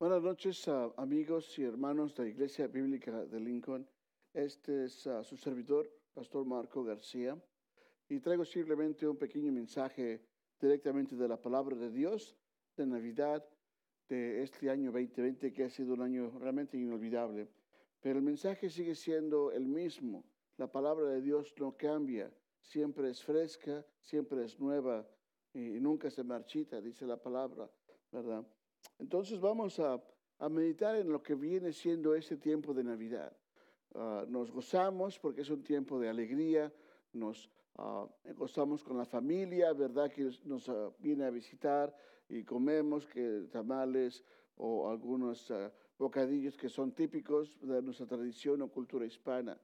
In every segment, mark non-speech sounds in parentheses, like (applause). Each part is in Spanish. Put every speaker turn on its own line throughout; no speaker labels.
Buenas noches, ah, amigos y hermanos de la Iglesia Bíblica de Lincoln. Este es ah, su servidor, Pastor Marco García, y traigo simplemente un pequeño mensaje directamente de la palabra de Dios de Navidad de este año 2020, que ha sido un año realmente inolvidable. Pero el mensaje sigue siendo el mismo. La palabra de Dios no cambia, siempre es fresca, siempre es nueva y nunca se marchita, dice la palabra, ¿verdad? Entonces vamos a, meditar en lo que viene siendo este tiempo de Navidad. Ah, nos gozamos porque es un tiempo de alegría, nos ah, gozamos con la familia, ¿verdad? Que nos ah, viene a visitar y comemos que tamales o algunos bocadillos que son típicos de nuestra tradición o cultura hispana.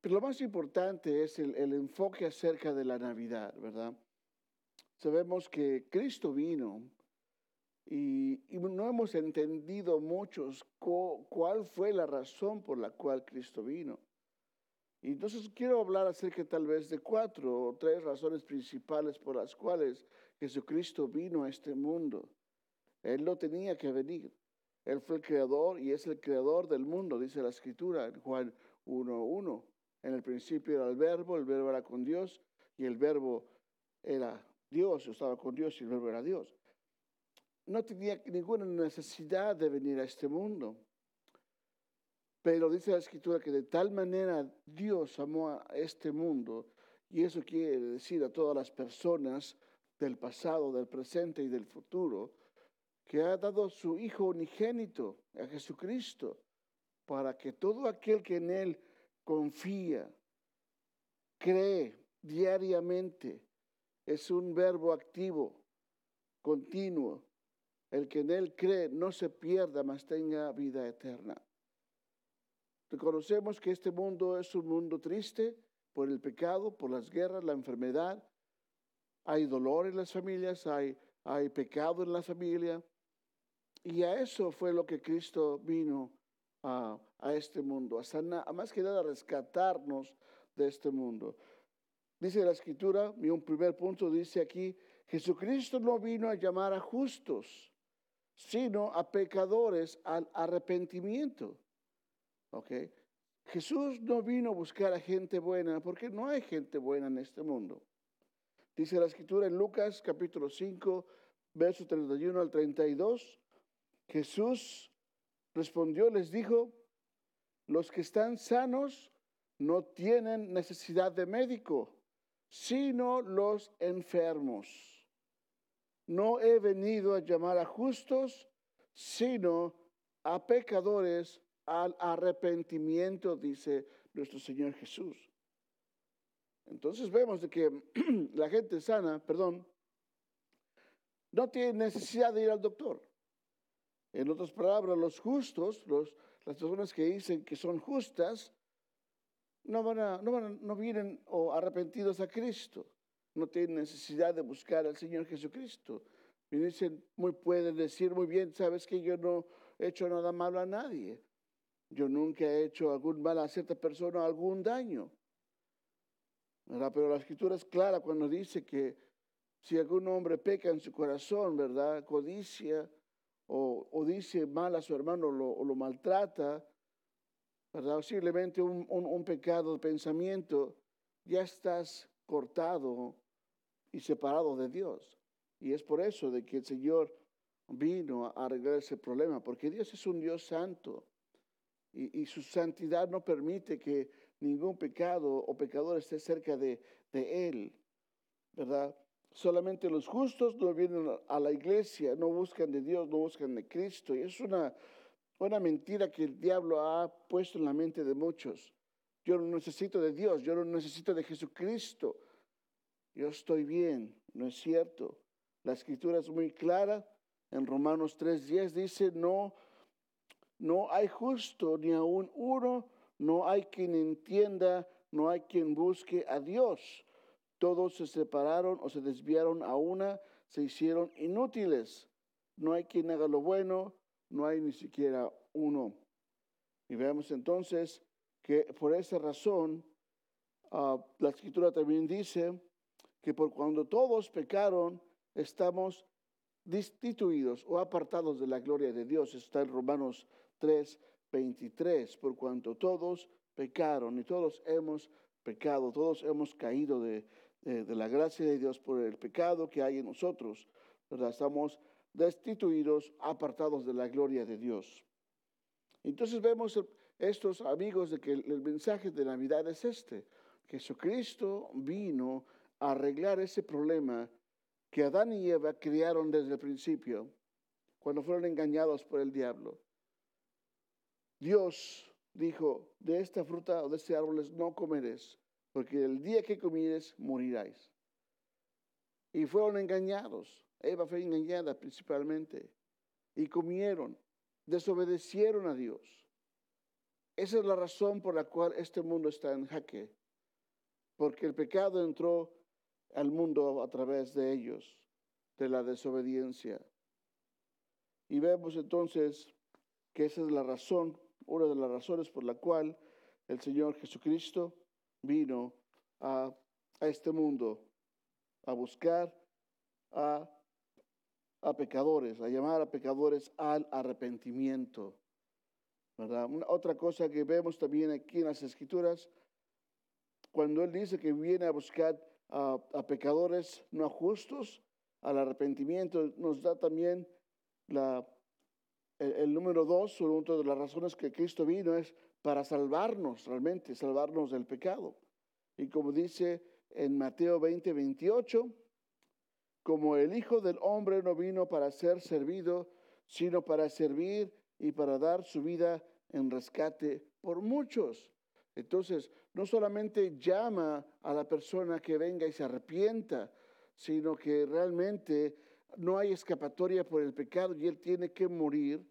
Pero lo más importante es el, el enfoque acerca de la Navidad, ¿verdad? Sabemos que Cristo vino y, no hemos entendido muchos cuál fue la razón por la cual Cristo vino. Y entonces quiero hablar acerca tal vez de cuatro o tres razones principales por las cuales Jesucristo vino a este mundo. Él no tenía que venir. Él fue el creador y es el creador del mundo, dice la escritura en Juan 1.1. En el principio era el verbo, el verbo era con Dios y el verbo era Dios, estaba con Dios y el verbo era Dios no tenía ninguna necesidad de venir a este mundo. Pero dice la escritura que de tal manera Dios amó a este mundo, y eso quiere decir a todas las personas del pasado, del presente y del futuro, que ha dado su Hijo unigénito, a Jesucristo, para que todo aquel que en Él confía, cree diariamente, es un verbo activo, continuo, el que en Él cree no se pierda, mas tenga vida eterna. Reconocemos que este mundo es un mundo triste por el pecado, por las guerras, la enfermedad. Hay dolor en las familias, hay, hay pecado en la familia. Y a eso fue lo que Cristo vino a, a este mundo, a, más que nada a rescatarnos de este mundo. Dice la escritura, y un primer punto dice aquí, Jesucristo no vino a llamar a justos, sino a pecadores al arrepentimiento. ¿Ok? Jesús no vino a buscar a gente buena porque no hay gente buena en este mundo. Dice la escritura en Lucas capítulo 5, verso 31 al 32. Jesús respondió, les dijo, los que están sanos no tienen necesidad de médico, sino los enfermos. No he venido a llamar a justos, sino a pecadores al arrepentimiento, dice nuestro Señor Jesús. Entonces vemos de que (clears throat) la gente sana, perdón, no tiene necesidad de ir al doctor. En otras palabras, los justos, los, las personas que dicen que son justas, no, van a, no, van no vienen o arrepentidos a Cristo no tienen necesidad de buscar al Señor Jesucristo. Me dicen, muy pueden decir muy bien, sabes que yo no he hecho nada malo a nadie. Yo nunca he hecho algún mal a cierta persona, algún daño. Pero la escritura es clara cuando dice que si algún hombre peca en su corazón, ¿verdad? Codicia o, dice mal a su hermano o lo maltrata, ¿verdad? Posiblemente un, un pecado de pensamiento, ya estás cortado y separado de Dios. Y es por eso de que el Señor vino a arreglar ese problema, porque Dios es un Dios santo y, su santidad no permite que ningún pecado o pecador esté cerca de, de Él, ¿verdad? Solamente los justos no vienen a la iglesia, no buscan de Dios, no buscan de Cristo. Y es una, una mentira que el diablo ha puesto en la mente de muchos. Yo no necesito de Dios, yo no necesito de Jesucristo yo estoy bien, no es cierto. La escritura es muy clara. En Romanos 3:10 dice, no, no hay justo ni aún uno, no hay quien entienda, no hay quien busque a Dios. Todos se separaron o se desviaron a una, se hicieron inútiles. No hay quien haga lo bueno, no hay ni siquiera uno. Y veamos entonces que por esa razón, ah, la escritura también dice, que por cuando todos pecaron, estamos destituidos o apartados de la gloria de Dios. Está en Romanos 3, 23, por cuanto todos pecaron y todos hemos pecado, todos hemos caído de, de, la gracia de Dios por el pecado que hay en nosotros. ¿verdad? Estamos destituidos, apartados de la gloria de Dios. Entonces vemos estos amigos de que el mensaje de Navidad es este. Jesucristo vino a arreglar ese problema que Adán y Eva crearon desde el principio, cuando fueron engañados por el diablo. Dios dijo, de esta fruta o de este árbol no comeréis, porque el día que comieres moriráis. Y fueron engañados. Eva fue engañada principalmente. Y comieron, desobedecieron a Dios. Esa es la razón por la cual este mundo está en jaque. Porque el pecado entró al mundo a través de ellos, de la desobediencia. Y vemos entonces que esa es la razón, una de las razones por la cual el Señor Jesucristo vino a, este mundo a buscar a, a, pecadores, a llamar a pecadores al arrepentimiento. ¿Verdad? otra cosa que vemos también aquí en las Escrituras, cuando Él dice que viene a buscar a, pecadores no justos, al arrepentimiento, nos da también la, el, número dos, una de las razones que Cristo vino es para salvarnos realmente, salvarnos del pecado. Y como dice en Mateo 20, 28, como el Hijo del Hombre no vino para ser servido, sino para servir y para dar su vida en rescate por muchos. Entonces, no solamente llama a la persona que venga y se arrepienta, sino que realmente no hay escapatoria por el pecado y él tiene que morir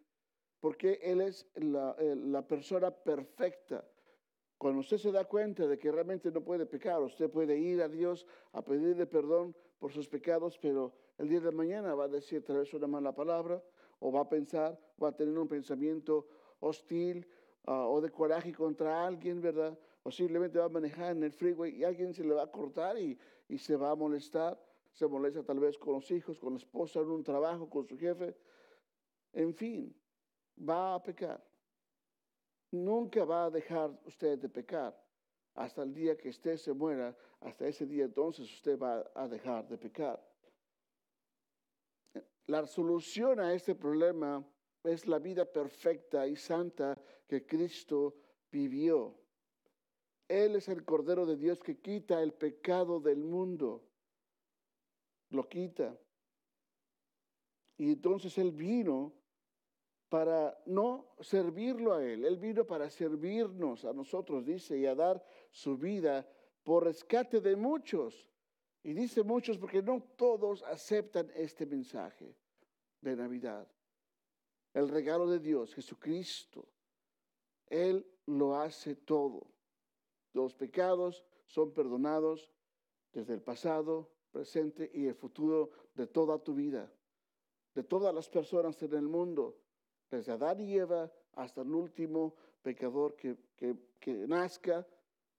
porque él es la, la, persona perfecta. Cuando usted se da cuenta de que realmente no puede pecar, usted puede ir a Dios a pedirle perdón por sus pecados, pero el día de mañana va a decir tal vez una mala palabra o va a pensar, va a tener un pensamiento hostil Ah, o de coraje contra alguien, ¿verdad? Posiblemente va a manejar en el freeway y alguien se le va a cortar y, y se va a molestar. Se molesta tal vez con los hijos, con la esposa, en un trabajo, con su jefe. En fin, va a pecar. Nunca va a dejar usted de pecar. Hasta el día que usted se muera, hasta ese día entonces usted va a dejar de pecar. La solución a este problema es la vida perfecta y santa que Cristo vivió. Él es el Cordero de Dios que quita el pecado del mundo. Lo quita. Y entonces Él vino para no servirlo a Él. Él vino para servirnos a nosotros, dice, y a dar su vida por rescate de muchos. Y dice muchos porque no todos aceptan este mensaje de Navidad el regalo de Dios, Jesucristo. Él lo hace todo. Los pecados son perdonados desde el pasado, presente y el futuro de toda tu vida, de todas las personas en el mundo, desde Adán y Eva hasta el último pecador que, que, que nazca.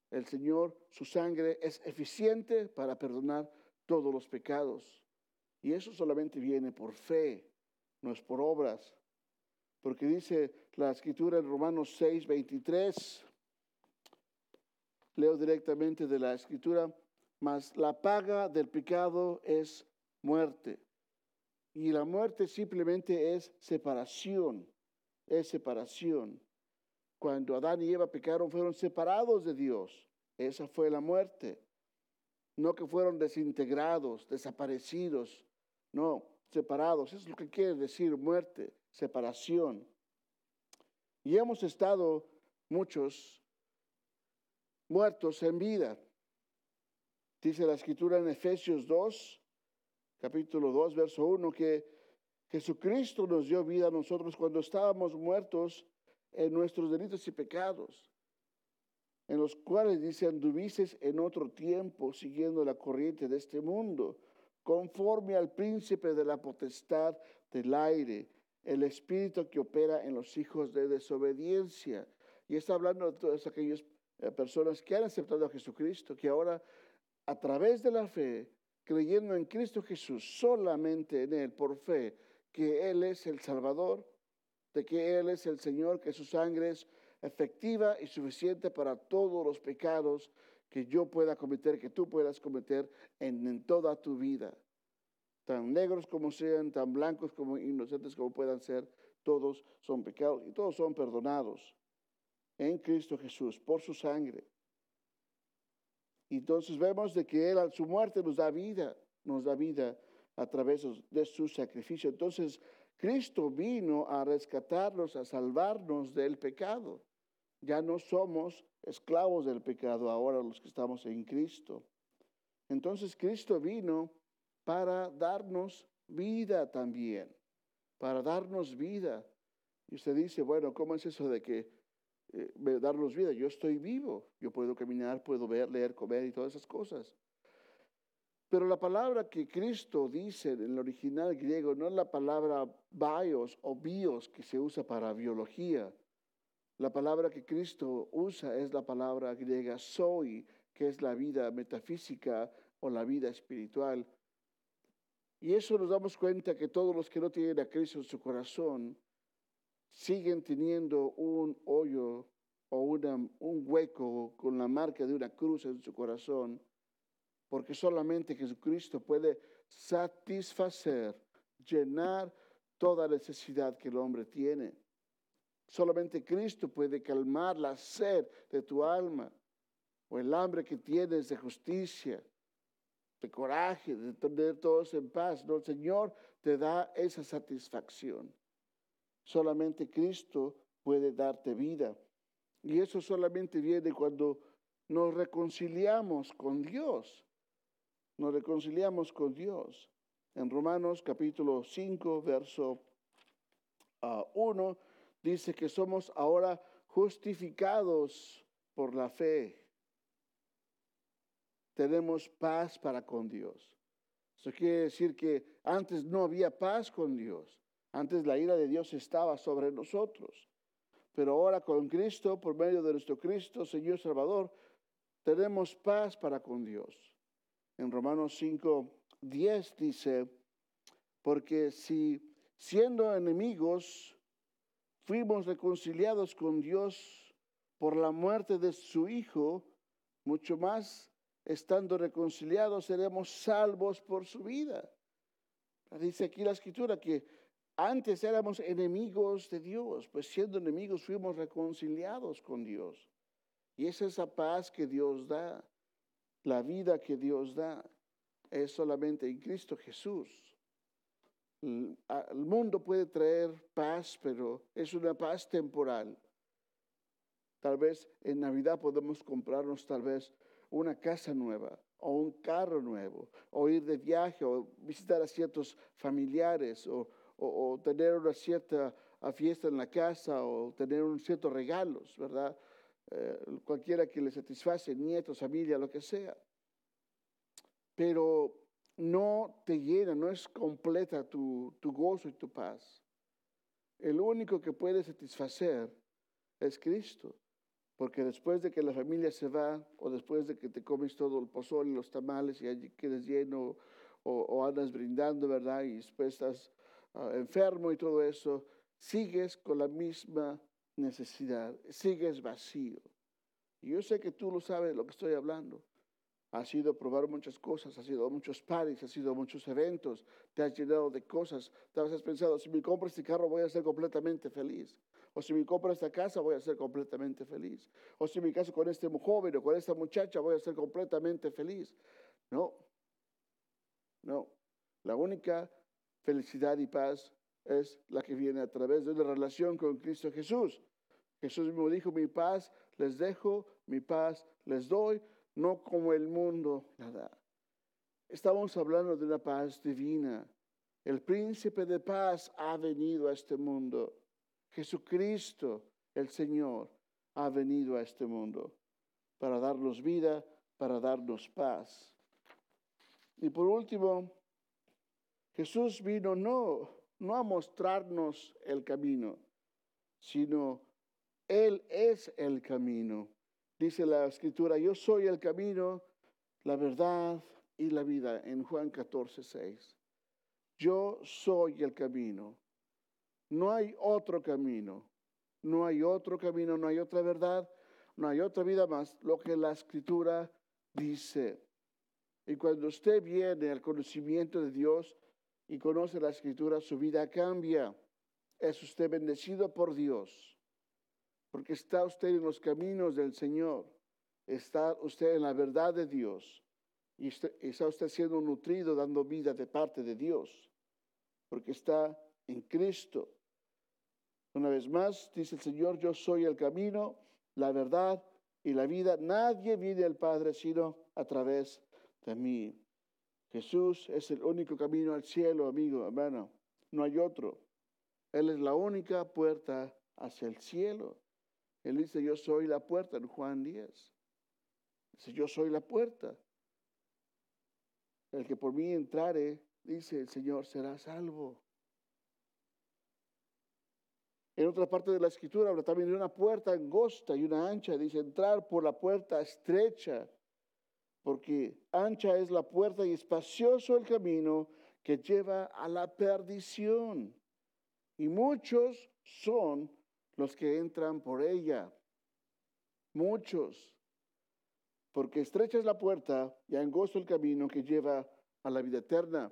El Señor, su sangre es eficiente para perdonar todos los pecados. Y eso solamente viene por fe, no es por obras. Porque dice la escritura en Romanos 6, 23, leo directamente de la escritura, mas la paga del pecado es muerte. Y la muerte simplemente es separación, es separación. Cuando Adán y Eva pecaron fueron separados de Dios. Esa fue la muerte. No que fueron desintegrados, desaparecidos. No, separados. Eso es lo que quiere decir muerte separación. Y hemos estado muchos muertos en vida. Dice la escritura en Efesios 2, capítulo 2, verso 1, que Jesucristo nos dio vida a nosotros cuando estábamos muertos en nuestros delitos y pecados, en los cuales dice, anduvices en otro tiempo siguiendo la corriente de este mundo, conforme al príncipe de la potestad del aire el espíritu que opera en los hijos de desobediencia. Y está hablando de todas aquellas eh, personas que han aceptado a Jesucristo, que ahora a través de la fe creyendo en Cristo Jesús, solamente en Él, por fe, que Él es el Salvador, de que Él es el Señor, que su sangre es efectiva y suficiente para todos los pecados que yo pueda cometer, que tú puedas cometer en, toda tu vida. Tan negros como sean, tan blancos como inocentes como puedan ser, todos son pecados y todos son perdonados en Cristo Jesús por su sangre. Entonces vemos de que Él a su muerte nos da vida, nos da vida a través de su sacrificio. Entonces, Cristo vino a rescatarnos, a salvarnos del pecado. Ya no somos esclavos del pecado ahora los que estamos en Cristo. Entonces Cristo vino para darnos vida también, para darnos vida. Y usted dice, bueno, ¿cómo es eso de que eh, darnos vida? Yo estoy vivo, yo puedo caminar, puedo ver, leer, comer y todas esas cosas. Pero la palabra que Cristo dice en el original griego no es la palabra bios o bios que se usa para biología. La palabra que Cristo usa es la palabra griega soy, que es la vida metafísica o la vida espiritual. Y eso nos damos cuenta que todos los que no tienen a Cristo en su corazón siguen teniendo un hoyo o un hueco con la marca de una cruz en su corazón porque solamente Jesucristo puede satisfacer, llenar toda necesidad que el hombre tiene. Solamente Cristo puede calmar la sed de tu alma o el hambre que tienes de justicia, de coraje, de tener todos en paz. No, el Señor te da esa satisfacción. Solamente Cristo puede darte vida. Y eso solamente viene cuando nos reconciliamos con Dios nos reconciliamos con Dios. En Romanos capítulo 5, verso 1, ah, dice que somos ahora justificados por la fe. Tenemos paz para con Dios. Eso quiere decir que antes no había paz con Dios. Antes la ira de Dios estaba sobre nosotros. Pero ahora con Cristo, por medio de nuestro Cristo, Señor Salvador, tenemos paz para con Dios en Romanos 5, 10 dice, porque si siendo enemigos fuimos reconciliados con Dios por la muerte de su Hijo, mucho más estando reconciliados seremos salvos por su vida. Dice aquí la escritura que antes éramos enemigos de Dios, pues siendo enemigos fuimos reconciliados con Dios. Y es esa paz que Dios da. La vida que Dios da es solamente en Cristo Jesús. El mundo puede traer paz, pero es una paz temporal. Tal vez en Navidad podemos comprarnos tal vez una casa nueva o un carro nuevo, o ir de viaje, o visitar a ciertos familiares, o, o tener una cierta fiesta en la casa, o tener un ciertos regalos, ¿verdad? Eh, cualquiera que le satisface, nietos, familia, lo que sea. Pero no te llena, no es completa tu, tu gozo y tu paz. El único que puede satisfacer es Cristo. Porque después de que la familia se va, o después de que te comes todo el pozol y los tamales y allí quedes lleno, o, andas brindando, ¿verdad? Y después estás ah, enfermo y todo eso, sigues con la misma necesidad, sigues vacío. Y yo sé que tú lo sabes lo que estoy hablando. Has ido a probar muchas cosas, has ido a muchos paris, has ido a muchos eventos, te has llenado de cosas, te has pensado, si me compro este carro voy a ser completamente feliz. O si me compro esta casa voy a ser completamente feliz. O si me caso con este joven o con esta muchacha voy a ser completamente feliz. No, no. La única felicidad y paz es la que viene a través de una relación con Cristo Jesús. Jesús mismo dijo, mi paz les dejo, mi paz les doy, no como el mundo la da. Estamos hablando de una paz divina. El príncipe de paz ha venido a este mundo. Jesucristo, el Señor, ha venido a este mundo para darnos vida, para darnos paz. Y por último, Jesús vino no no a mostrarnos el camino, sino Él es el camino. Dice la escritura, yo soy el camino, la verdad y la vida en Juan 14, 6. Yo soy el camino. No hay otro camino. No hay otro camino, no hay otra verdad, no hay otra vida más. Lo que la escritura dice. Y cuando usted viene al conocimiento de Dios y conoce la escritura, su vida cambia. Es usted bendecido por Dios. Porque está usted en los caminos del Señor. Está usted en la verdad de Dios. Y está usted siendo nutrido, dando vida de parte de Dios. Porque está en Cristo. Una vez más, dice el Señor, yo soy el camino, la verdad y la vida. Nadie viene al Padre sino a través de mí. Jesús es el único camino al cielo, amigo, hermano. No hay otro. Él es la única puerta hacia el cielo. Él dice, yo soy la puerta en Juan 10. Dice, yo soy la puerta. El que por mí entrare, dice el Señor, será salvo. En otra parte de la escritura habla también de una puerta angosta y una ancha. Dice, entrar por la puerta estrecha, porque ancha es la puerta y espacioso el camino que lleva a la perdición. Y muchos son los que entran por ella. Muchos. Porque estrecha es la puerta y angosto el camino que lleva a la vida eterna.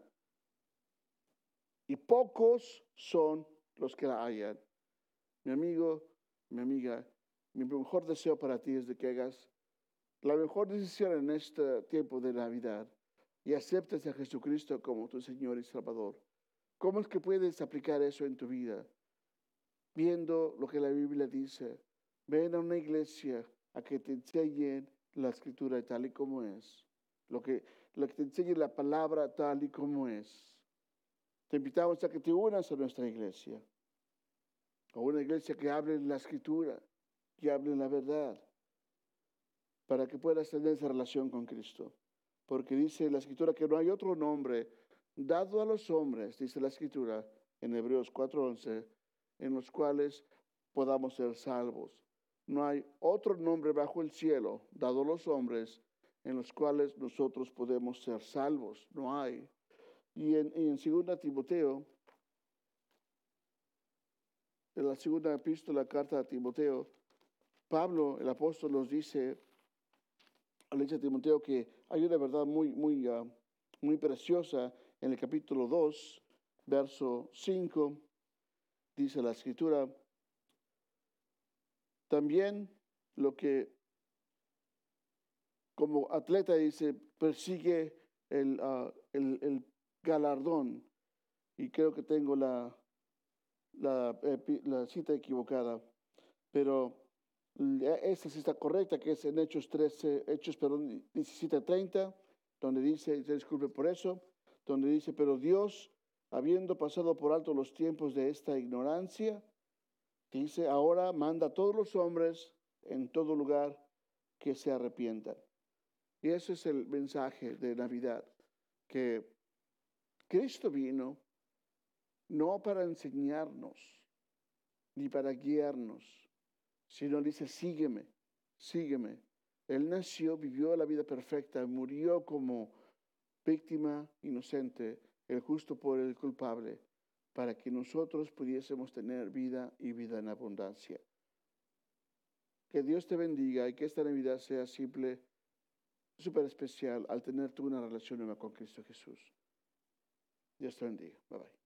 Y pocos son los que la hallan. Mi amigo, mi amiga, mi mejor deseo para ti es de que hagas la mejor decisión en este tiempo de Navidad y aceptes a Jesucristo como tu Señor y Salvador. ¿Cómo es que puedes aplicar eso en tu vida? Viendo lo que la Biblia dice. Ven a una iglesia a que te enseñen la escritura tal y como es. Lo que, lo que te enseñe la palabra tal y como es. Te invitamos a que te unas a nuestra iglesia. A una iglesia que hable la escritura, que hable la verdad, para que puedas tener esa relación con Cristo. Porque dice la escritura que no hay otro nombre dado a los hombres, dice la escritura en Hebreos 4:11, en los cuales podamos ser salvos. No hay otro nombre bajo el cielo dado a los hombres en los cuales nosotros podemos ser salvos. No hay. Y en, en 2 Timoteo en la segunda epístola, carta a Timoteo, Pablo, el apóstol, nos dice, le dice a Timoteo que hay una verdad muy, muy, ah, muy preciosa en el capítulo 2, verso 5, dice la escritura, también lo que como atleta dice, persigue el, el, el galardón. Y creo que tengo la, la, la cita equivocada, pero esta sí está correcta, que es en Hechos 13, Hechos, perdón, 17:30, donde dice, se disculpe por eso, donde dice, pero Dios, habiendo pasado por alto los tiempos de esta ignorancia, dice, ahora manda a todos los hombres en todo lugar que se arrepientan. Y ese es el mensaje de Navidad, que Cristo vino no para enseñarnos ni para guiarnos, sino dice, sígueme, sígueme. Él nació, vivió la vida perfecta, murió como víctima inocente, el justo por el culpable, para que nosotros pudiésemos tener vida y vida en abundancia. Que Dios te bendiga y que esta Navidad sea simple, súper especial al tener tú una relación nueva con Cristo Jesús. Dios te bendiga. Bye bye.